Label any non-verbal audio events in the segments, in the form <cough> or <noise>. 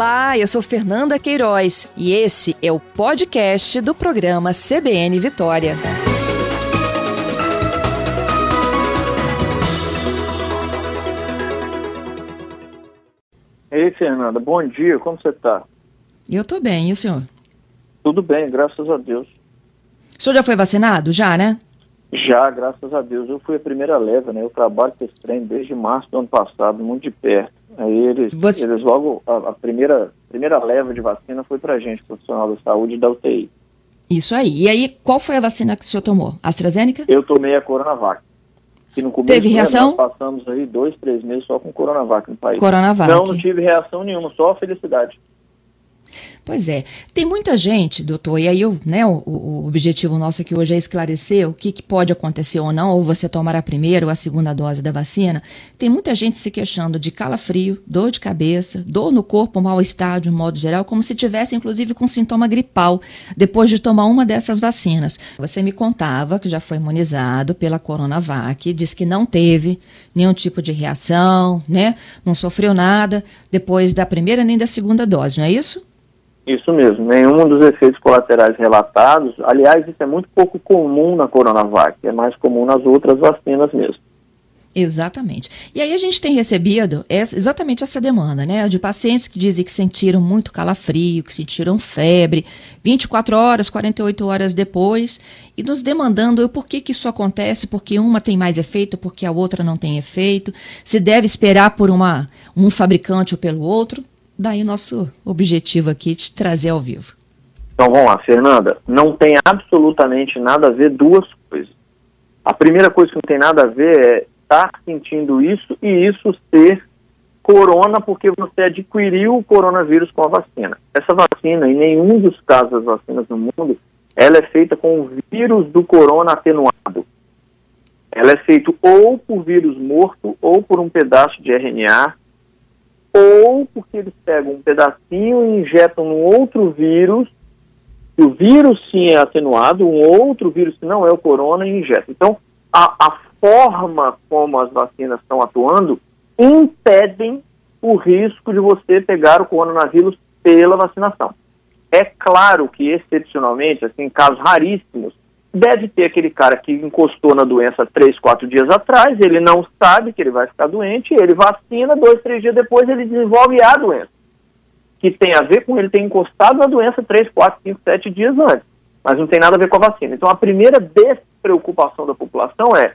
Olá, eu sou Fernanda Queiroz e esse é o podcast do programa CBN Vitória. Ei, Fernanda, bom dia, como você está? Eu estou bem, e o senhor? Tudo bem, graças a Deus. O senhor já foi vacinado? Já, né? Já, graças a Deus. Eu fui a primeira leva, né? Eu trabalho com esse trem desde março do ano passado, muito de perto. Aí eles, Você... eles logo, a, a, primeira, primeira leva de vacina foi pra gente, profissional da saúde da UTI. Isso aí. E aí, qual foi a vacina que o senhor tomou? AstraZeneca? Eu tomei a Coronavac. Que no começo Teve reação? Nós passamos aí dois, três meses só com Coronavac no país. Coronavac. Não, não tive reação nenhuma, só felicidade. Pois é. Tem muita gente, doutor, e aí eu, né, o, o objetivo nosso aqui hoje é esclarecer o que, que, pode acontecer ou não, ou você tomar a primeira ou a segunda dose da vacina. Tem muita gente se queixando de calafrio, dor de cabeça, dor no corpo, mal-estar de um modo geral, como se tivesse inclusive com sintoma gripal depois de tomar uma dessas vacinas. Você me contava que já foi imunizado pela Coronavac, disse que não teve nenhum tipo de reação, né? Não sofreu nada depois da primeira nem da segunda dose, não é isso? Isso mesmo, nenhum dos efeitos colaterais relatados. Aliás, isso é muito pouco comum na Coronavac, é mais comum nas outras vacinas mesmo. Exatamente. E aí a gente tem recebido essa, exatamente essa demanda, né? De pacientes que dizem que sentiram muito calafrio, que sentiram febre, 24 horas, 48 horas depois, e nos demandando por que, que isso acontece, porque uma tem mais efeito, porque a outra não tem efeito, se deve esperar por uma, um fabricante ou pelo outro. Daí nosso objetivo aqui de trazer ao vivo. Então vamos lá, Fernanda. Não tem absolutamente nada a ver duas coisas. A primeira coisa que não tem nada a ver é estar sentindo isso e isso ser corona porque você adquiriu o coronavírus com a vacina. Essa vacina, em nenhum dos casos das vacinas no mundo, ela é feita com o vírus do corona atenuado. Ela é feita ou por vírus morto ou por um pedaço de RNA ou porque eles pegam um pedacinho e injetam num outro vírus, que o vírus sim é atenuado, um outro vírus que não é o corona e injeta. Então, a, a forma como as vacinas estão atuando impedem o risco de você pegar o coronavírus pela vacinação. É claro que, excepcionalmente, assim, casos raríssimos, deve ter aquele cara que encostou na doença três, quatro dias atrás, ele não sabe que ele vai ficar doente, ele vacina, dois, três dias depois ele desenvolve a doença, que tem a ver com ele ter encostado na doença três, quatro, cinco, sete dias antes, mas não tem nada a ver com a vacina. Então a primeira despreocupação da população é,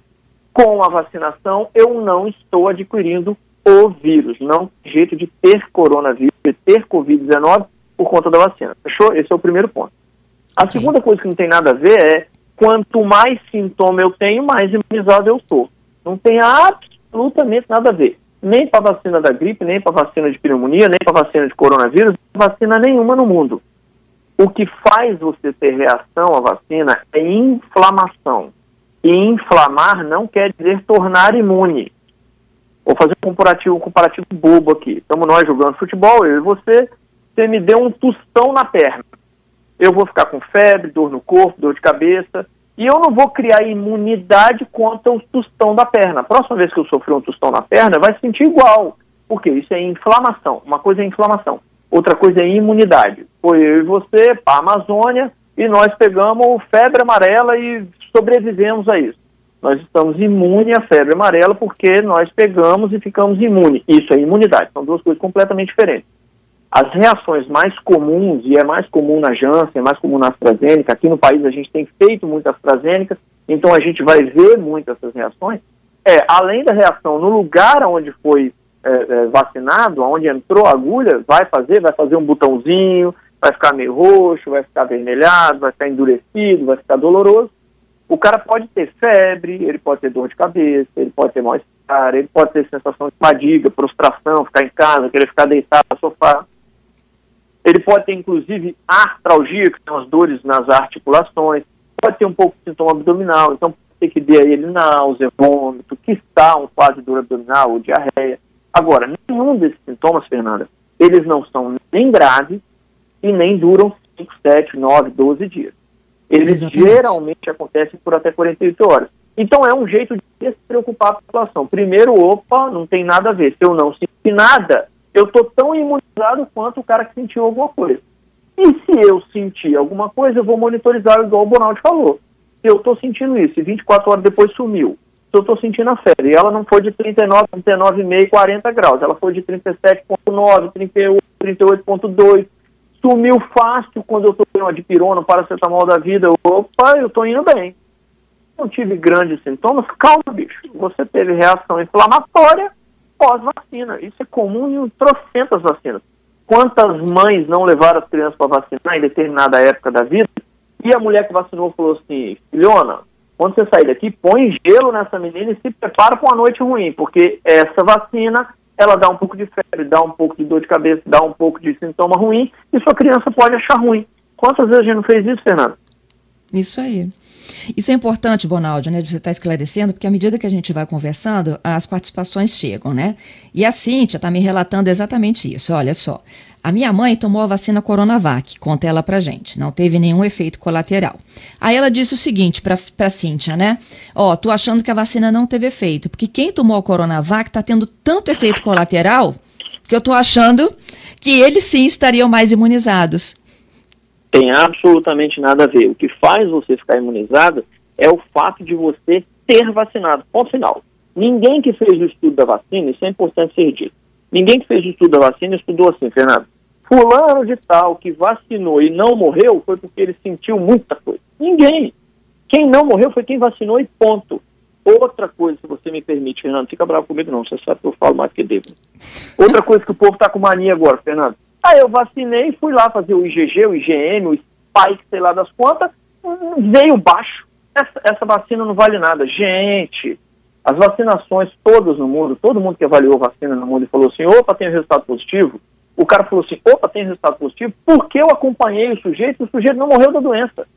com a vacinação eu não estou adquirindo o vírus, não jeito de ter coronavírus, de ter Covid-19 por conta da vacina. Fechou? Esse é o primeiro ponto. A segunda coisa que não tem nada a ver é quanto mais sintoma eu tenho, mais imunizado eu sou. Não tem absolutamente nada a ver. Nem para vacina da gripe, nem para vacina de pneumonia, nem para vacina de coronavírus, vacina nenhuma no mundo. O que faz você ter reação à vacina é inflamação. E inflamar não quer dizer tornar imune. Vou fazer um comparativo, um comparativo bobo aqui. Estamos nós jogando futebol, eu e você, você me deu um tostão na perna eu vou ficar com febre, dor no corpo, dor de cabeça, e eu não vou criar imunidade contra o tostão da perna. A próxima vez que eu sofrer um tostão na perna, vai sentir igual. Porque isso é inflamação. Uma coisa é inflamação, outra coisa é imunidade. Foi eu e você para a Amazônia e nós pegamos febre amarela e sobrevivemos a isso. Nós estamos imunes à febre amarela porque nós pegamos e ficamos imunes. Isso é imunidade. São duas coisas completamente diferentes. As reações mais comuns, e é mais comum na Janssen, é mais comum na AstraZeneca, aqui no país a gente tem feito muitas AstraZeneca, então a gente vai ver muitas essas reações, é, além da reação no lugar onde foi é, é, vacinado, onde entrou a agulha, vai fazer, vai fazer um botãozinho, vai ficar meio roxo, vai ficar avermelhado, vai ficar endurecido, vai ficar doloroso. O cara pode ter febre, ele pode ter dor de cabeça, ele pode ter mal-estar, ele pode ter sensação de fadiga, prostração, ficar em casa, querer ficar deitado no sofá. Ele pode ter, inclusive, artralgia, que são as dores nas articulações, pode ter um pouco de sintoma abdominal, então pode ter que ter a ele náusea, vômito, que está um quadro de dor abdominal ou diarreia. Agora, nenhum desses sintomas, Fernanda, eles não são nem graves e nem duram 5, 7, 9, 12 dias. Eles Exatamente. geralmente acontecem por até 48 horas. Então é um jeito de se preocupar a população. Primeiro, opa, não tem nada a ver. Se eu não sentir nada, eu estou tão imunizado quanto o cara que sentiu alguma coisa. E se eu sentir alguma coisa, eu vou monitorizar, igual o Bonaldo falou. Se eu estou sentindo isso e 24 horas depois sumiu, se eu estou sentindo a febre, e ela não foi de 39, 39,5, 40 graus, ela foi de 37,9, 38, 38,2, sumiu fácil quando eu estou de pirona, paracetamol da vida, opa, eu estou indo bem. Não tive grandes sintomas, calma, bicho. Você teve reação inflamatória pós-vacina. Isso é comum em trocentas vacinas. Quantas mães não levaram as crianças para vacinar em determinada época da vida? E a mulher que vacinou falou assim: Filhona, quando você sair daqui, põe gelo nessa menina e se prepara para uma noite ruim, porque essa vacina ela dá um pouco de febre, dá um pouco de dor de cabeça, dá um pouco de sintoma ruim e sua criança pode achar ruim. Quantas vezes a gente não fez isso, Fernando? Isso aí. Isso é importante, Bonaldo, né, de você estar tá esclarecendo, porque à medida que a gente vai conversando, as participações chegam, né? E a Cíntia está me relatando exatamente isso. Olha só, a minha mãe tomou a vacina Coronavac, conta ela pra gente, não teve nenhum efeito colateral. Aí ela disse o seguinte pra, pra Cíntia, né? Ó, tô achando que a vacina não teve efeito, porque quem tomou a Coronavac tá tendo tanto efeito colateral que eu tô achando que eles sim estariam mais imunizados. Tem absolutamente nada a ver. O que faz você ficar imunizado é o fato de você ter vacinado. Ponto final. Ninguém que fez o estudo da vacina, isso é importante ser dito. Ninguém que fez o estudo da vacina estudou assim, Fernando. Fulano de tal que vacinou e não morreu foi porque ele sentiu muita coisa. Ninguém. Quem não morreu foi quem vacinou e ponto. Outra coisa, se você me permite, Fernando, fica bravo comigo não, você sabe que eu falo mais que devo. Outra coisa que o povo está com mania agora, Fernando. Aí eu vacinei, fui lá fazer o IgG, o IgM, o Spike, sei lá das quantas, veio baixo. Essa, essa vacina não vale nada. Gente, as vacinações todas no mundo, todo mundo que avaliou vacina no mundo e falou assim, opa, tem resultado positivo, o cara falou assim, opa, tem resultado positivo, porque eu acompanhei o sujeito, o sujeito não morreu da doença.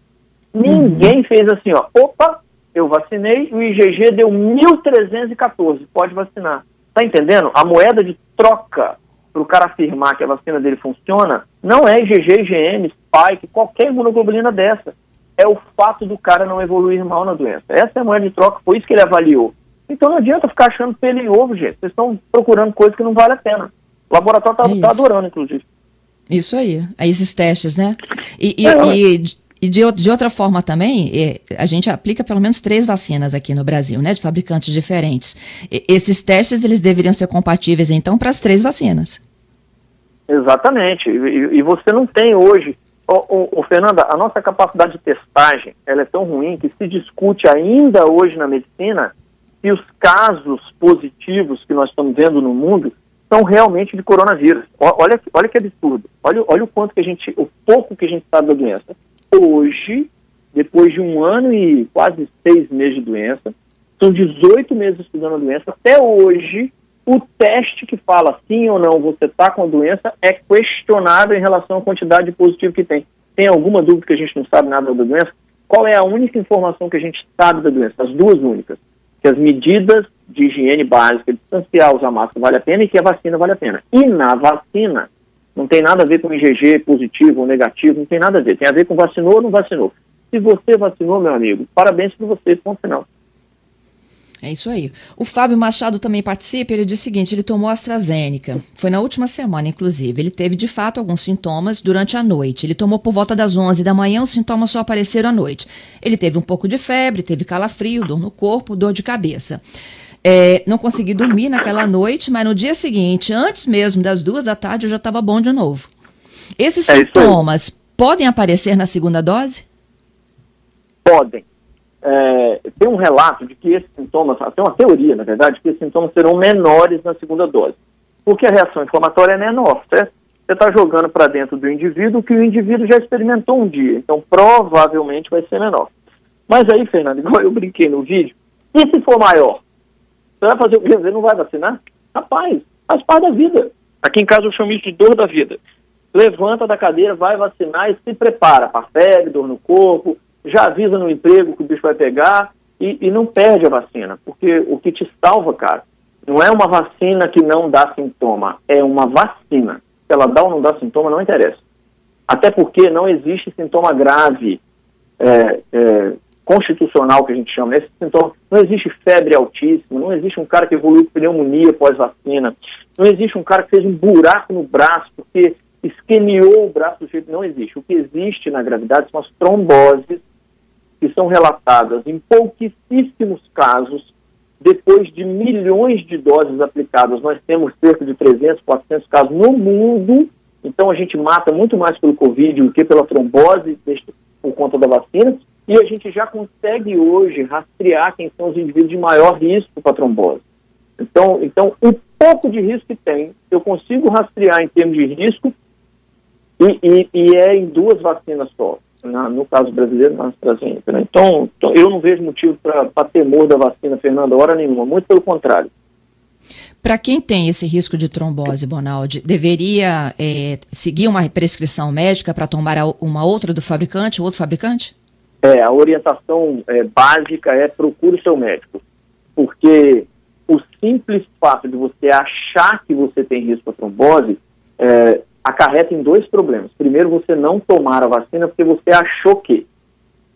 Ninguém fez assim, ó, opa, eu vacinei, o IgG deu 1.314, pode vacinar. Tá entendendo? A moeda de troca para o cara afirmar que a vacina dele funciona, não é IgG, IgM, Spike, qualquer imunoglobulina dessa. É o fato do cara não evoluir mal na doença. Essa é a moeda de troca, foi isso que ele avaliou. Então não adianta ficar achando pelo em ovo, gente. Vocês estão procurando coisa que não vale a pena. O laboratório está é tá adorando, inclusive. Isso aí, esses testes, né? E, e, é, e, e de, de, outra forma também, é, a gente aplica pelo menos três vacinas aqui no Brasil, né? De fabricantes diferentes. esses testes, eles deveriam ser compatíveis, então, para as três vacinas. Exatamente. E, e, você não tem hoje. O, Fernanda, a nossa capacidade de testagem ela é tão ruim que se discute ainda hoje na medicina se os casos positivos que nós estamos vendo no mundo são realmente de coronavírus. Olha, olha que absurdo. Olha, olha o quanto que a gente, o pouco que a gente sabe da doença. Hoje, depois de um ano e quase seis meses de doença, são 18 meses estudando a doença, até hoje o teste que fala sim ou não você está com a doença é questionado em relação à quantidade de positivo que tem. Tem alguma dúvida que a gente não sabe nada da doença? Qual é a única informação que a gente sabe da doença? As duas únicas. Que as medidas de higiene básica, distanciar, usar máscara vale a pena e que a vacina vale a pena. E na vacina, não tem nada a ver com IgG positivo ou negativo, não tem nada a ver. Tem a ver com vacinou ou não vacinou. Se você vacinou, meu amigo, parabéns para você, ponto final. É isso aí. O Fábio Machado também participa. Ele diz o seguinte: ele tomou AstraZeneca. Foi na última semana, inclusive. Ele teve de fato alguns sintomas durante a noite. Ele tomou por volta das 11 da manhã, os sintomas só apareceram à noite. Ele teve um pouco de febre, teve calafrio, dor no corpo, dor de cabeça. É, não consegui dormir naquela noite, mas no dia seguinte, antes mesmo das duas da tarde, eu já estava bom de novo. Esses é sintomas podem aparecer na segunda dose? Podem é, tem um relato de que esses sintomas, tem uma teoria, na verdade, que esses sintomas serão menores na segunda dose, porque a reação inflamatória é menor, certo? Você está jogando para dentro do indivíduo que o indivíduo já experimentou um dia, então provavelmente vai ser menor. Mas aí, Fernando, <laughs> igual eu brinquei no vídeo, e se for maior? Você vai fazer o quê? Você não vai vacinar? Rapaz, faz parte da vida. Aqui em casa eu chamo isso de dor da vida. Levanta da cadeira, vai vacinar e se prepara para febre, dor no corpo, já avisa no emprego que o bicho vai pegar e, e não perde a vacina, porque o que te salva, cara, não é uma vacina que não dá sintoma, é uma vacina. Se ela dá ou não dá sintoma, não interessa. Até porque não existe sintoma grave é, é, constitucional que a gente chama. Esse sintoma, não existe febre altíssima, não existe um cara que evoluiu com pneumonia pós-vacina, não existe um cara que fez um buraco no braço porque esquemiou o braço do jeito. Não existe. O que existe na gravidade são as tromboses que são relatadas em pouquíssimos casos depois de milhões de doses aplicadas. Nós temos cerca de 300, 400 casos no mundo. Então a gente mata muito mais pelo Covid do que pela trombose por conta da vacina. E a gente já consegue hoje rastrear quem são os indivíduos de maior risco para trombose. Então, então, o pouco de risco que tem, eu consigo rastrear em termos de risco e, e, e é em duas vacinas só. Na, no caso brasileiro, na AstraZeneca. Né? Então, então, eu não vejo motivo para temor da vacina, Fernanda, hora nenhuma. Muito pelo contrário. Para quem tem esse risco de trombose, Bonaldi, deveria é, seguir uma prescrição médica para tomar uma outra do fabricante, outro fabricante? É, a orientação é, básica é procure o seu médico, porque o simples fato de você achar que você tem risco de trombose é, acarreta em dois problemas. Primeiro, você não tomar a vacina porque você achou que.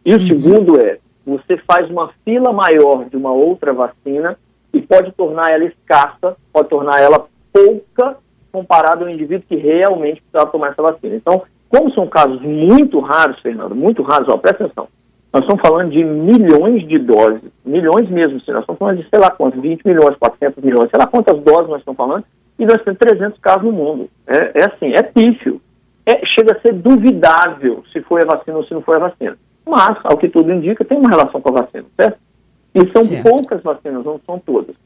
E o uhum. segundo é, você faz uma fila maior de uma outra vacina e pode tornar ela escassa, pode tornar ela pouca comparado ao indivíduo que realmente precisava tomar essa vacina. Então, como são casos muito raros, Fernando, muito raros, ó, presta atenção, nós estamos falando de milhões de doses, milhões mesmo, nós estamos falando de sei lá quantos, 20 milhões, 400 milhões, sei lá quantas doses nós estamos falando, e nós temos 300 casos no mundo. É, é assim, é pífio. É, chega a ser duvidável se foi a vacina ou se não foi a vacina. Mas, ao que tudo indica, tem uma relação com a vacina, certo? E são certo. poucas vacinas, não são todas.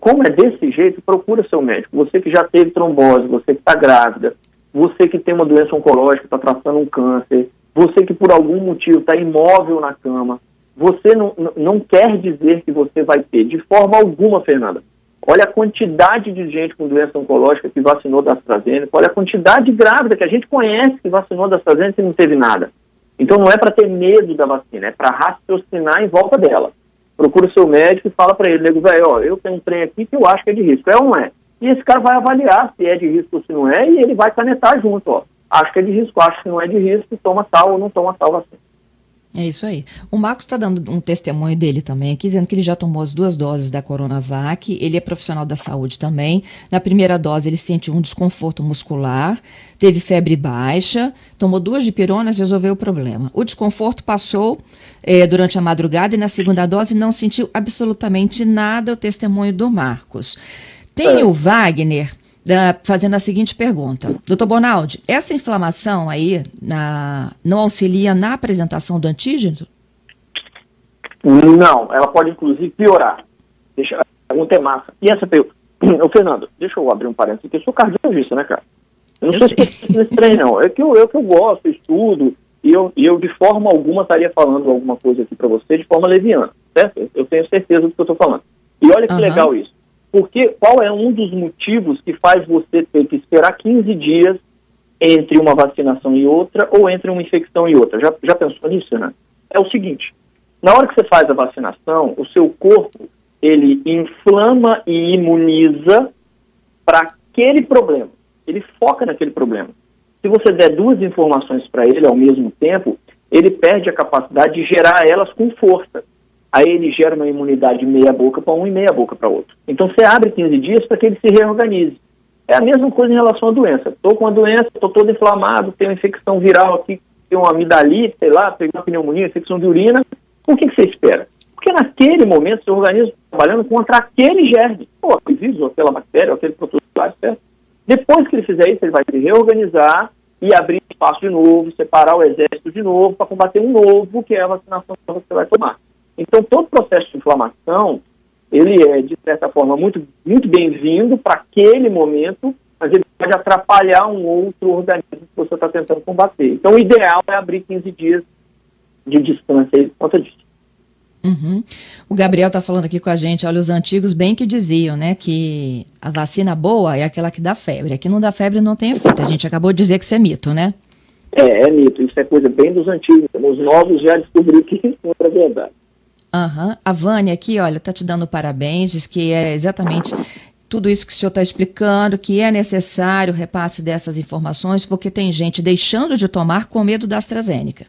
Como é desse jeito, procura seu médico. Você que já teve trombose, você que está grávida, você que tem uma doença oncológica, está tratando um câncer, você que por algum motivo está imóvel na cama, você não, não quer dizer que você vai ter, de forma alguma, Fernanda. Olha a quantidade de gente com doença oncológica que vacinou da AstraZeneca, olha a quantidade grávida que a gente conhece que vacinou da AstraZeneca e não teve nada. Então não é para ter medo da vacina, é para raciocinar em volta dela. Procura o seu médico e fala para ele, nego, velho, ó, eu tenho um trem aqui que eu acho que é de risco. É ou não é? E esse cara vai avaliar se é de risco ou se não é, e ele vai canetar junto, ó acho que é de risco, acho que não é de risco, toma tal ou não toma tal vacina. É isso aí. O Marcos está dando um testemunho dele também aqui, dizendo que ele já tomou as duas doses da Coronavac. Ele é profissional da saúde também. Na primeira dose, ele sentiu um desconforto muscular, teve febre baixa, tomou duas dipironas resolveu o problema. O desconforto passou é, durante a madrugada e na segunda dose não sentiu absolutamente nada. O testemunho do Marcos. Tem é. o Wagner fazendo a seguinte pergunta. Doutor Bonaldi, essa inflamação aí na, não auxilia na apresentação do antígeno? Não, ela pode inclusive piorar. Deixa, a pergunta é massa. E essa pergunta? <clears throat> Ô, Fernando, deixa eu abrir um parênteses aqui. Eu sou cardiologista, né, cara? Eu não eu sou especialista nesse trem, não. É que eu, eu que eu gosto, estudo, e eu, e eu de forma alguma estaria falando alguma coisa aqui para você de forma leviana, certo? Eu tenho certeza do que eu estou falando. E olha que uhum. legal isso. Porque qual é um dos motivos que faz você ter que esperar 15 dias entre uma vacinação e outra ou entre uma infecção e outra? Já, já pensou nisso, né? É o seguinte, na hora que você faz a vacinação, o seu corpo, ele inflama e imuniza para aquele problema. Ele foca naquele problema. Se você der duas informações para ele ao mesmo tempo, ele perde a capacidade de gerar elas com força aí ele gera uma imunidade meia boca para um e meia boca para outro. Então você abre 15 dias para que ele se reorganize. É a mesma coisa em relação à doença. Estou com a doença, estou todo inflamado, tenho infecção viral aqui, tenho uma amidalite, sei lá, peguei uma pneumonia, infecção de urina. O que, que você espera? Porque naquele momento seu organismo está trabalhando contra aquele germe, ou aquele vírus, ou aquela bactéria, ou aquele protozoário, certo? Depois que ele fizer isso, ele vai se reorganizar e abrir espaço de novo, separar o exército de novo para combater um novo, que é a vacinação que você vai tomar. Então, todo processo de inflamação, ele é, de certa forma, muito, muito bem-vindo para aquele momento, mas ele pode atrapalhar um outro organismo que você está tentando combater. Então, o ideal é abrir 15 dias de distância por conta disso. Uhum. O Gabriel está falando aqui com a gente, olha, os antigos bem que diziam, né, que a vacina boa é aquela que dá febre. Aqui não dá febre não tem efeito. A gente acabou de dizer que isso é mito, né? É, é mito. Isso é coisa bem dos antigos. Os novos já descobriram que isso não é verdade. Uhum. A Vânia aqui, olha, tá te dando parabéns, diz que é exatamente tudo isso que o senhor está explicando, que é necessário o repasse dessas informações, porque tem gente deixando de tomar com medo da AstraZeneca.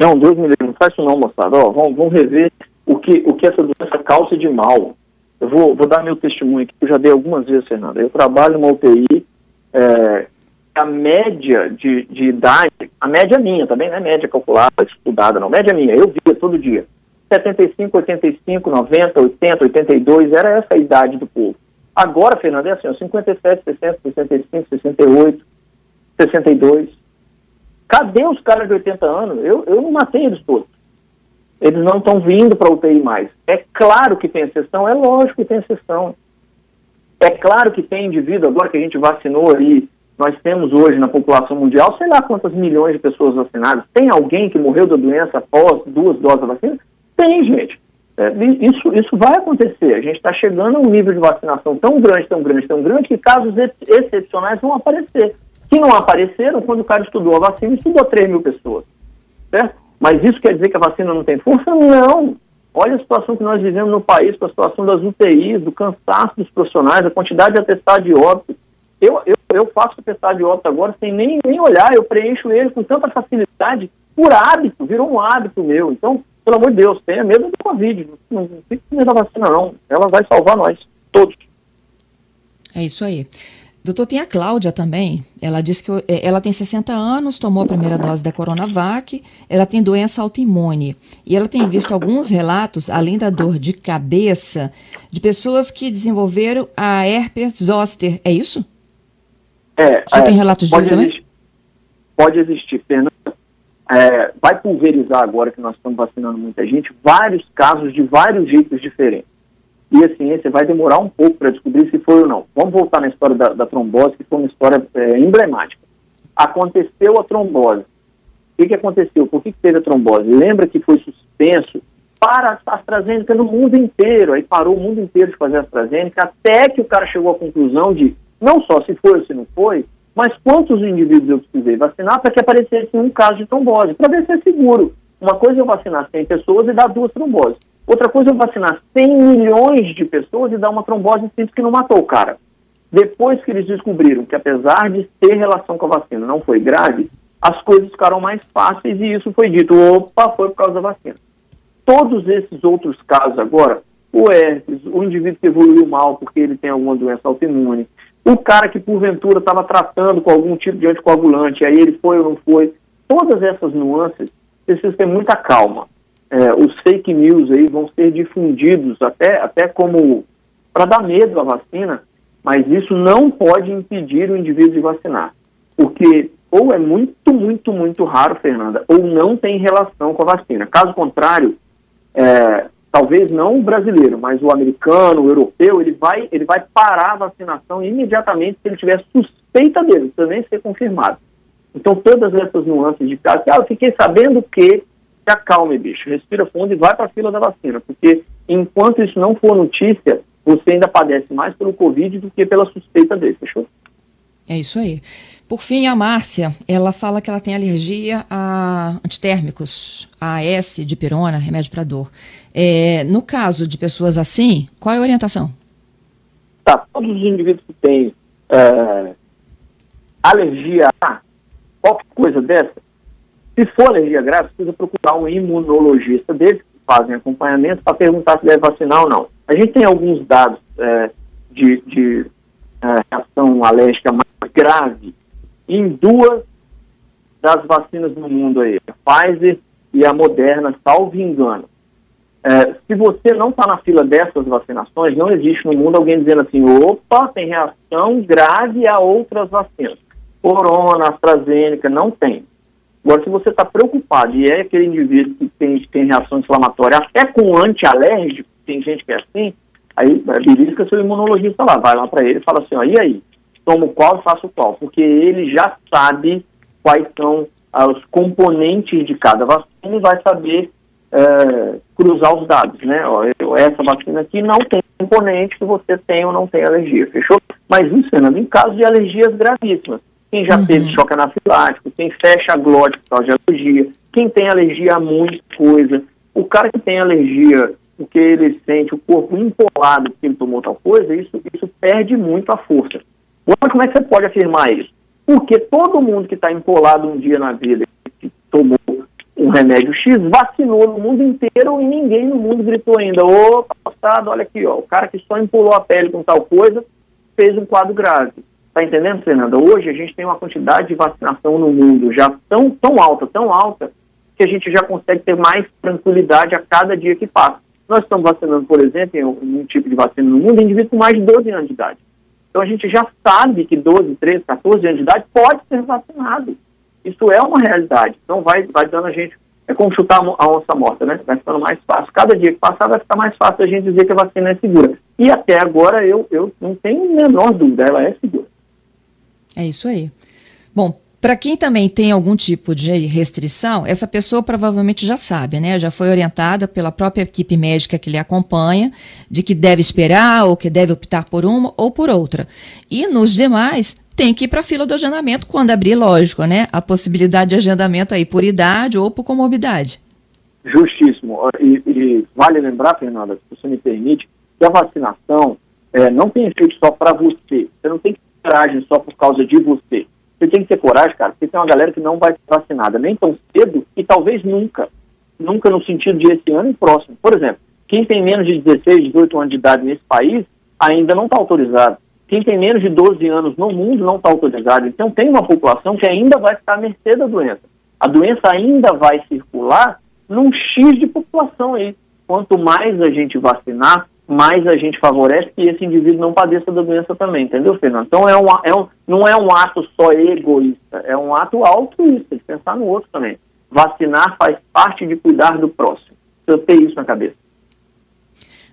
Não, Deus me livre, faz isso não, moçada. Ó, vamos, vamos rever o que, o que essa doença causa de mal. Eu vou, vou dar meu testemunho aqui, que eu já dei algumas vezes, Fernanda. Eu trabalho numa UTI, é, a média de, de idade, a média minha também, não é média calculada, estudada, não, média minha, eu via todo dia. 75, 85, 90, 80, 82, era essa a idade do povo. Agora, Fernanda, é assim, ó, 57, 60, 65, 68, 62. Cadê os caras de 80 anos? Eu, eu não matei eles todos. Eles não estão vindo para UTI mais. É claro que tem exceção, é lógico que tem exceção. É claro que tem indivíduo, agora que a gente vacinou aí, nós temos hoje na população mundial, sei lá quantas milhões de pessoas vacinadas. Tem alguém que morreu da doença após duas doses da vacina? Tem, gente. É, isso, isso vai acontecer. A gente está chegando a um nível de vacinação tão grande, tão grande, tão grande, que casos ex excepcionais vão aparecer. Que não apareceram quando o cara estudou a vacina, estudou 3 mil pessoas. Certo? Mas isso quer dizer que a vacina não tem força? Não. Olha a situação que nós vivemos no país, com a situação das UTIs, do cansaço dos profissionais, a quantidade de atestado de óbito. Eu, eu, eu faço atestado de óbito agora sem nem, nem olhar, eu preencho ele com tanta facilidade, por hábito, virou um hábito meu. Então, pelo amor de Deus, tenha medo do Covid. Não, fique com medo da vacina, não. Ela vai salvar nós, todos. É isso aí. Doutor, tem a Cláudia também. Ela disse que é, ela tem 60 anos, tomou a primeira dose da Coronavac, ela tem doença autoimune. E ela tem visto alguns relatos, além da dor de cabeça, de pessoas que desenvolveram a herpes zoster. É isso? É. Você é, tem relatos disso também? Pode existir, Fernanda é, vai pulverizar agora que nós estamos vacinando muita gente, vários casos de vários jeitos diferentes. E a ciência vai demorar um pouco para descobrir se foi ou não. Vamos voltar na história da, da trombose, que foi uma história é, emblemática. Aconteceu a trombose. O que, que aconteceu? Por que, que teve a trombose? Lembra que foi suspenso para a AstraZeneca no mundo inteiro. Aí parou o mundo inteiro de fazer a AstraZeneca, até que o cara chegou à conclusão de não só se foi ou se não foi, mas quantos indivíduos eu precisei vacinar para que aparecesse um caso de trombose, para ver se é seguro. Uma coisa é eu vacinar 100 pessoas e dar duas tromboses. Outra coisa é eu vacinar 100 milhões de pessoas e dar uma trombose simples que não matou o cara. Depois que eles descobriram que, apesar de ter relação com a vacina, não foi grave, as coisas ficaram mais fáceis e isso foi dito: opa, foi por causa da vacina. Todos esses outros casos agora, o herpes, o indivíduo que evoluiu mal porque ele tem alguma doença autoimune, o cara que porventura estava tratando com algum tipo de anticoagulante, aí ele foi ou não foi. Todas essas nuances precisam ter muita calma. É, os fake news aí vão ser difundidos até, até como para dar medo à vacina, mas isso não pode impedir o indivíduo de vacinar. Porque ou é muito, muito, muito raro, Fernanda, ou não tem relação com a vacina. Caso contrário, é, talvez não o brasileiro, mas o americano, o europeu, ele vai, ele vai parar a vacinação imediatamente se ele tiver suspeita dele, precisa nem ser confirmado. Então, todas essas nuances de caso, ah, eu fiquei sabendo que, se acalme, bicho, respira fundo e vai para a fila da vacina, porque enquanto isso não for notícia, você ainda padece mais pelo Covid do que pela suspeita dele, fechou? É isso aí. Por fim, a Márcia, ela fala que ela tem alergia a antitérmicos, a AS de pirona, remédio para dor. É, no caso de pessoas assim, qual é a orientação? Tá, todos os indivíduos que têm é, alergia a qualquer coisa dessa, se for alergia grave, precisa procurar um imunologista deles, que fazem acompanhamento, para perguntar se deve vacinar ou não. A gente tem alguns dados é, de, de é, reação alérgica mais grave em duas das vacinas no mundo aí, a Pfizer e a Moderna, salvo engano. É, se você não está na fila dessas vacinações, não existe no mundo alguém dizendo assim, opa, tem reação grave a outras vacinas. Corona, AstraZeneca, não tem. Agora, se você está preocupado e é aquele indivíduo que tem, tem reação inflamatória, até com antialérgico, tem gente que é assim, aí belisca seu imunologista lá, vai lá para ele e fala assim, ó, e aí? tomo qual faço qual, porque ele já sabe quais são os componentes de cada vacina e vai saber é, cruzar os dados, né? Ó, eu, essa vacina aqui não tem componente que você tem ou não tem alergia, fechou? Mas isso, Fernando, em caso de alergias gravíssimas, quem já uhum. teve choque anafilático, quem fecha a glote por causa de alergia, quem tem alergia a muita coisa, o cara que tem alergia porque ele sente o corpo empolado porque ele tomou tal coisa, isso, isso perde muito a força. Agora, como é que você pode afirmar isso? Porque todo mundo que está empolado um dia na vida, que tomou remédio X, vacinou no mundo inteiro e ninguém no mundo gritou ainda, ô, passado, olha aqui, ó, o cara que só empolou a pele com tal coisa fez um quadro grave. Tá entendendo, Fernanda? Hoje a gente tem uma quantidade de vacinação no mundo já tão, tão alta, tão alta, que a gente já consegue ter mais tranquilidade a cada dia que passa. Nós estamos vacinando, por exemplo, em um tipo de vacina no mundo, indivíduos com mais de 12 anos de idade. Então a gente já sabe que 12, 13, 14 anos de idade pode ser vacinado. Isso é uma realidade. Então vai, vai dando a gente. É como chutar a onça morta, né? Vai ficando mais fácil. Cada dia que passar vai ficar mais fácil a gente dizer que a vacina é segura. E até agora eu, eu não tenho a menor dúvida, ela é segura. É isso aí. Bom, para quem também tem algum tipo de restrição, essa pessoa provavelmente já sabe, né? Já foi orientada pela própria equipe médica que lhe acompanha de que deve esperar ou que deve optar por uma ou por outra. E nos demais, tem que ir para a fila do agendamento quando abrir, lógico, né? A possibilidade de agendamento aí por idade ou por comorbidade. Justíssimo. E, e vale lembrar, Fernanda, se você me permite, que a vacinação é, não tem efeito só para você. Você não tem que ter coragem só por causa de você. Você tem que ter coragem, cara, porque tem uma galera que não vai ser vacinada nem tão cedo e talvez nunca. Nunca no sentido de esse ano e próximo. Por exemplo, quem tem menos de 16, 18 anos de idade nesse país ainda não está autorizado. Quem tem menos de 12 anos no mundo não está autorizado. Então tem uma população que ainda vai estar à mercê da doença. A doença ainda vai circular num X de população aí. Quanto mais a gente vacinar, mais a gente favorece que esse indivíduo não padeça da doença também, entendeu, Fernando? Então é um, é um, não é um ato só egoísta, é um ato altruísta, de pensar no outro também. Vacinar faz parte de cuidar do próximo. Eu tenho isso na cabeça.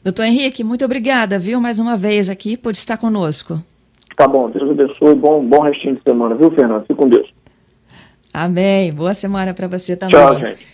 Doutor Henrique, muito obrigada, viu, mais uma vez aqui por estar conosco. Tá bom, Deus abençoe, bom, bom restinho de semana, viu, Fernando? Fique com Deus. Amém. Boa semana para você também. Tchau, gente.